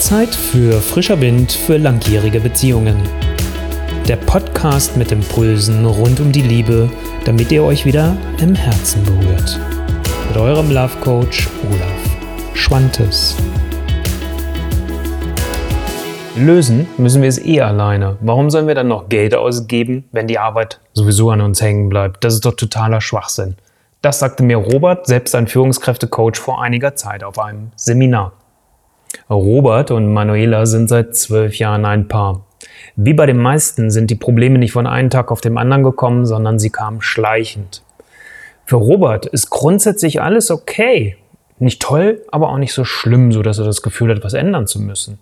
Zeit für frischer Wind für langjährige Beziehungen. Der Podcast mit Impulsen rund um die Liebe, damit ihr euch wieder im Herzen berührt. Mit eurem Love Coach Olaf Schwantes. Lösen müssen wir es eh alleine. Warum sollen wir dann noch Geld ausgeben, wenn die Arbeit sowieso an uns hängen bleibt? Das ist doch totaler Schwachsinn. Das sagte mir Robert, selbst ein Führungskräftecoach, vor einiger Zeit auf einem Seminar. Robert und Manuela sind seit zwölf Jahren ein Paar. Wie bei den meisten sind die Probleme nicht von einem Tag auf den anderen gekommen, sondern sie kamen schleichend. Für Robert ist grundsätzlich alles okay. Nicht toll, aber auch nicht so schlimm, so dass er das Gefühl hat, was ändern zu müssen.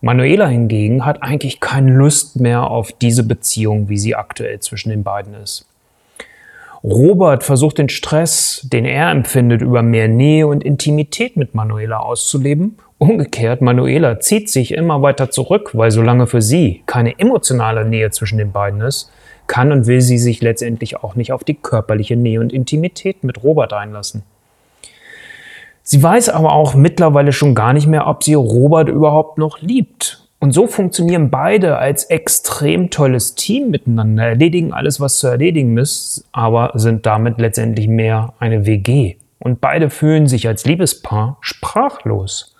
Manuela hingegen hat eigentlich keine Lust mehr auf diese Beziehung, wie sie aktuell zwischen den beiden ist. Robert versucht den Stress, den er empfindet, über mehr Nähe und Intimität mit Manuela auszuleben Umgekehrt, Manuela zieht sich immer weiter zurück, weil solange für sie keine emotionale Nähe zwischen den beiden ist, kann und will sie sich letztendlich auch nicht auf die körperliche Nähe und Intimität mit Robert einlassen. Sie weiß aber auch mittlerweile schon gar nicht mehr, ob sie Robert überhaupt noch liebt. Und so funktionieren beide als extrem tolles Team miteinander, erledigen alles, was zu erledigen ist, aber sind damit letztendlich mehr eine WG. Und beide fühlen sich als Liebespaar sprachlos.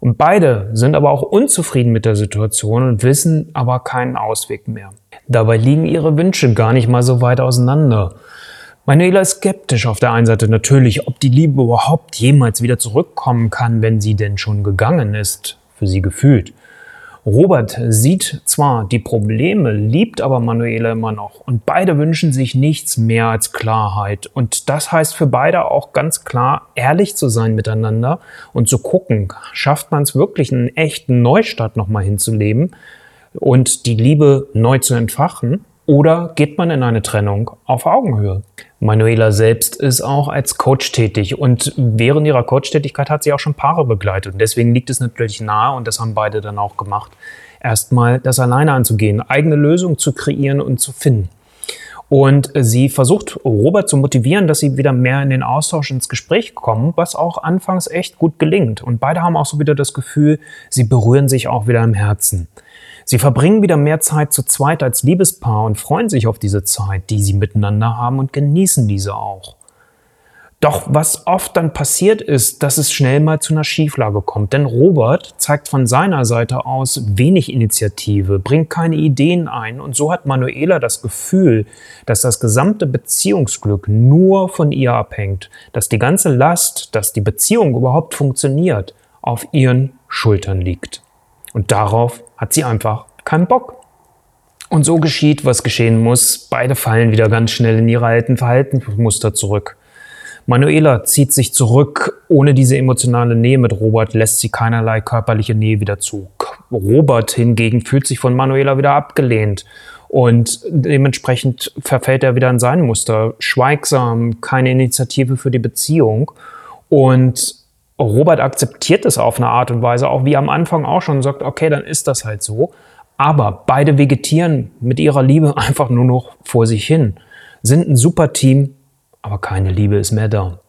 Und beide sind aber auch unzufrieden mit der Situation und wissen aber keinen Ausweg mehr. Dabei liegen ihre Wünsche gar nicht mal so weit auseinander. Manuela ist skeptisch auf der einen Seite natürlich, ob die Liebe überhaupt jemals wieder zurückkommen kann, wenn sie denn schon gegangen ist, für sie gefühlt. Robert sieht zwar die Probleme, liebt aber Manuela immer noch und beide wünschen sich nichts mehr als Klarheit. Und das heißt für beide auch ganz klar, ehrlich zu sein miteinander und zu gucken, schafft man es wirklich einen echten Neustart nochmal hinzuleben und die Liebe neu zu entfachen oder geht man in eine Trennung auf Augenhöhe? Manuela selbst ist auch als Coach tätig und während ihrer Coach-Tätigkeit hat sie auch schon Paare begleitet. Und deswegen liegt es natürlich nahe, und das haben beide dann auch gemacht, erstmal das alleine anzugehen, eigene Lösungen zu kreieren und zu finden. Und sie versucht, Robert zu motivieren, dass sie wieder mehr in den Austausch, ins Gespräch kommen, was auch anfangs echt gut gelingt. Und beide haben auch so wieder das Gefühl, sie berühren sich auch wieder im Herzen. Sie verbringen wieder mehr Zeit zu zweit als Liebespaar und freuen sich auf diese Zeit, die sie miteinander haben und genießen diese auch. Doch was oft dann passiert ist, dass es schnell mal zu einer Schieflage kommt. Denn Robert zeigt von seiner Seite aus wenig Initiative, bringt keine Ideen ein und so hat Manuela das Gefühl, dass das gesamte Beziehungsglück nur von ihr abhängt, dass die ganze Last, dass die Beziehung überhaupt funktioniert, auf ihren Schultern liegt. Und darauf hat sie einfach keinen Bock. Und so geschieht, was geschehen muss. Beide fallen wieder ganz schnell in ihre alten Verhaltensmuster zurück. Manuela zieht sich zurück. Ohne diese emotionale Nähe mit Robert lässt sie keinerlei körperliche Nähe wieder zu. Robert hingegen fühlt sich von Manuela wieder abgelehnt. Und dementsprechend verfällt er wieder in sein Muster. Schweigsam, keine Initiative für die Beziehung. Und Robert akzeptiert es auf eine Art und Weise, auch wie am Anfang auch schon, sagt, okay, dann ist das halt so. Aber beide vegetieren mit ihrer Liebe einfach nur noch vor sich hin, sind ein super Team, aber keine Liebe ist mehr da.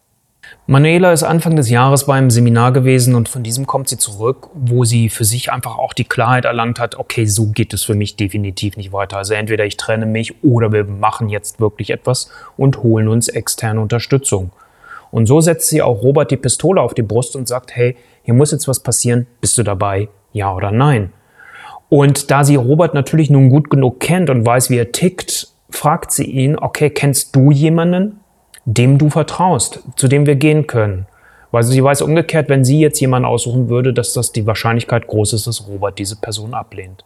Manuela ist Anfang des Jahres beim Seminar gewesen und von diesem kommt sie zurück, wo sie für sich einfach auch die Klarheit erlangt hat, okay, so geht es für mich definitiv nicht weiter. Also entweder ich trenne mich oder wir machen jetzt wirklich etwas und holen uns externe Unterstützung. Und so setzt sie auch Robert die Pistole auf die Brust und sagt, hey, hier muss jetzt was passieren, bist du dabei, ja oder nein? Und da sie Robert natürlich nun gut genug kennt und weiß, wie er tickt, fragt sie ihn, okay, kennst du jemanden, dem du vertraust, zu dem wir gehen können? Weil sie weiß umgekehrt, wenn sie jetzt jemanden aussuchen würde, dass das die Wahrscheinlichkeit groß ist, dass Robert diese Person ablehnt.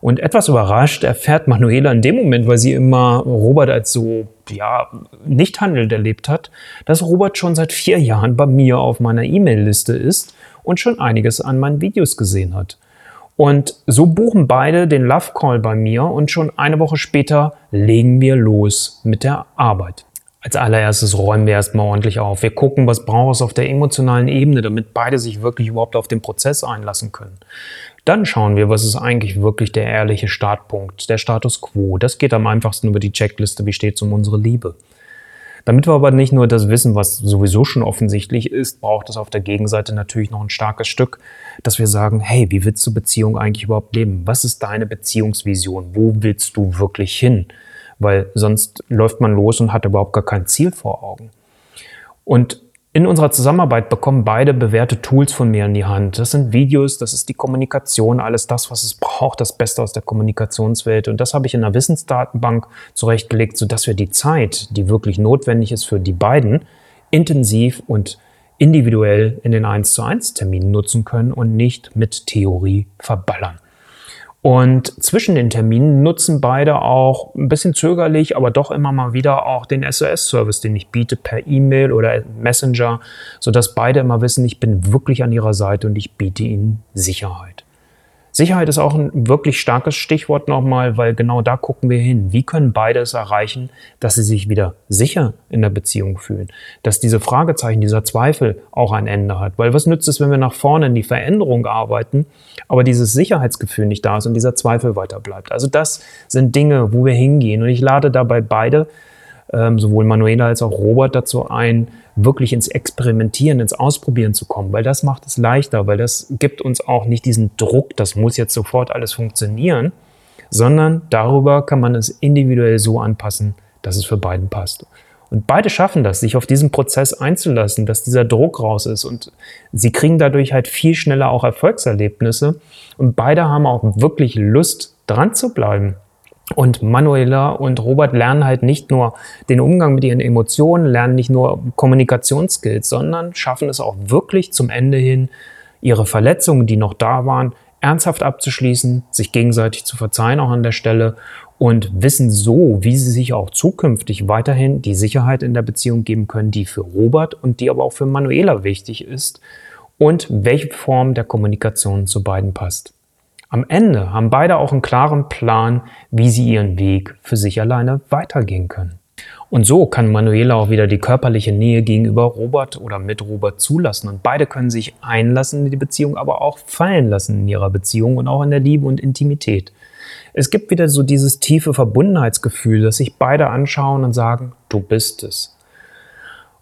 Und etwas überrascht erfährt Manuela in dem Moment, weil sie immer Robert als so, ja, nicht handelnd erlebt hat, dass Robert schon seit vier Jahren bei mir auf meiner E-Mail-Liste ist und schon einiges an meinen Videos gesehen hat. Und so buchen beide den Love Call bei mir und schon eine Woche später legen wir los mit der Arbeit. Als allererstes räumen wir erstmal ordentlich auf. Wir gucken, was braucht es auf der emotionalen Ebene, damit beide sich wirklich überhaupt auf den Prozess einlassen können. Dann schauen wir, was ist eigentlich wirklich der ehrliche Startpunkt, der Status quo. Das geht am einfachsten über die Checkliste, wie steht es um unsere Liebe. Damit wir aber nicht nur das wissen, was sowieso schon offensichtlich ist, braucht es auf der Gegenseite natürlich noch ein starkes Stück, dass wir sagen, hey, wie willst du Beziehung eigentlich überhaupt leben? Was ist deine Beziehungsvision? Wo willst du wirklich hin? Weil sonst läuft man los und hat überhaupt gar kein Ziel vor Augen. Und in unserer Zusammenarbeit bekommen beide bewährte Tools von mir in die Hand. Das sind Videos, das ist die Kommunikation, alles das, was es braucht, das Beste aus der Kommunikationswelt. Und das habe ich in einer Wissensdatenbank zurechtgelegt, sodass wir die Zeit, die wirklich notwendig ist für die beiden, intensiv und individuell in den 1 zu 1 Terminen nutzen können und nicht mit Theorie verballern. Und zwischen den Terminen nutzen beide auch ein bisschen zögerlich, aber doch immer mal wieder auch den SOS-Service, den ich biete per E-Mail oder Messenger, sodass beide immer wissen, ich bin wirklich an ihrer Seite und ich biete ihnen Sicherheit. Sicherheit ist auch ein wirklich starkes Stichwort nochmal, weil genau da gucken wir hin. Wie können beide es erreichen, dass sie sich wieder sicher in der Beziehung fühlen? Dass diese Fragezeichen, dieser Zweifel auch ein Ende hat. Weil was nützt es, wenn wir nach vorne in die Veränderung arbeiten, aber dieses Sicherheitsgefühl nicht da ist und dieser Zweifel weiter bleibt? Also das sind Dinge, wo wir hingehen. Und ich lade dabei beide ähm, sowohl Manuela als auch Robert dazu ein, wirklich ins Experimentieren, ins Ausprobieren zu kommen, weil das macht es leichter, weil das gibt uns auch nicht diesen Druck, das muss jetzt sofort alles funktionieren, sondern darüber kann man es individuell so anpassen, dass es für beiden passt. Und beide schaffen das, sich auf diesen Prozess einzulassen, dass dieser Druck raus ist und sie kriegen dadurch halt viel schneller auch Erfolgserlebnisse und beide haben auch wirklich Lust, dran zu bleiben. Und Manuela und Robert lernen halt nicht nur den Umgang mit ihren Emotionen, lernen nicht nur Kommunikationsskills, sondern schaffen es auch wirklich zum Ende hin, ihre Verletzungen, die noch da waren, ernsthaft abzuschließen, sich gegenseitig zu verzeihen auch an der Stelle und wissen so, wie sie sich auch zukünftig weiterhin die Sicherheit in der Beziehung geben können, die für Robert und die aber auch für Manuela wichtig ist und welche Form der Kommunikation zu beiden passt. Am Ende haben beide auch einen klaren Plan, wie sie ihren Weg für sich alleine weitergehen können. Und so kann Manuela auch wieder die körperliche Nähe gegenüber Robert oder mit Robert zulassen. Und beide können sich einlassen in die Beziehung, aber auch fallen lassen in ihrer Beziehung und auch in der Liebe und Intimität. Es gibt wieder so dieses tiefe Verbundenheitsgefühl, dass sich beide anschauen und sagen, du bist es.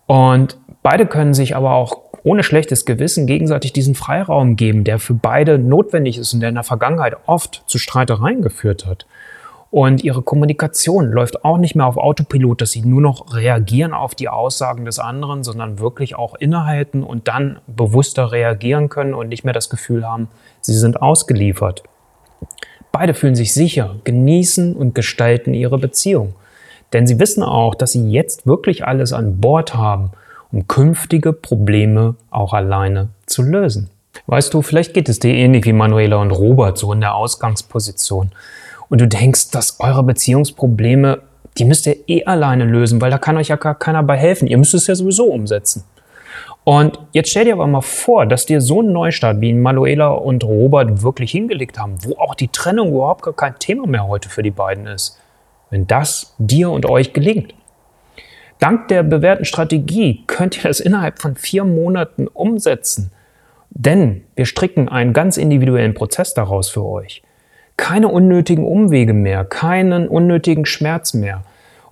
Und beide können sich aber auch ohne schlechtes Gewissen gegenseitig diesen Freiraum geben, der für beide notwendig ist und der in der Vergangenheit oft zu Streitereien geführt hat. Und ihre Kommunikation läuft auch nicht mehr auf Autopilot, dass sie nur noch reagieren auf die Aussagen des anderen, sondern wirklich auch innehalten und dann bewusster reagieren können und nicht mehr das Gefühl haben, sie sind ausgeliefert. Beide fühlen sich sicher, genießen und gestalten ihre Beziehung. Denn sie wissen auch, dass sie jetzt wirklich alles an Bord haben um künftige Probleme auch alleine zu lösen. Weißt du, vielleicht geht es dir ähnlich wie Manuela und Robert so in der Ausgangsposition. Und du denkst, dass eure Beziehungsprobleme, die müsst ihr eh alleine lösen, weil da kann euch ja gar keiner bei helfen. Ihr müsst es ja sowieso umsetzen. Und jetzt stell dir aber mal vor, dass dir so ein Neustart wie Manuela und Robert wirklich hingelegt haben, wo auch die Trennung überhaupt gar kein Thema mehr heute für die beiden ist. Wenn das dir und euch gelingt. Dank der bewährten Strategie könnt ihr das innerhalb von vier Monaten umsetzen. Denn wir stricken einen ganz individuellen Prozess daraus für euch. Keine unnötigen Umwege mehr, keinen unnötigen Schmerz mehr.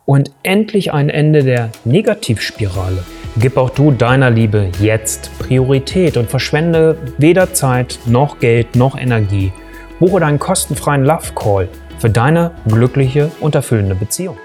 Und endlich ein Ende der Negativspirale. Gib auch du deiner Liebe jetzt Priorität und verschwende weder Zeit noch Geld noch Energie. Buche deinen kostenfreien Love Call für deine glückliche und erfüllende Beziehung.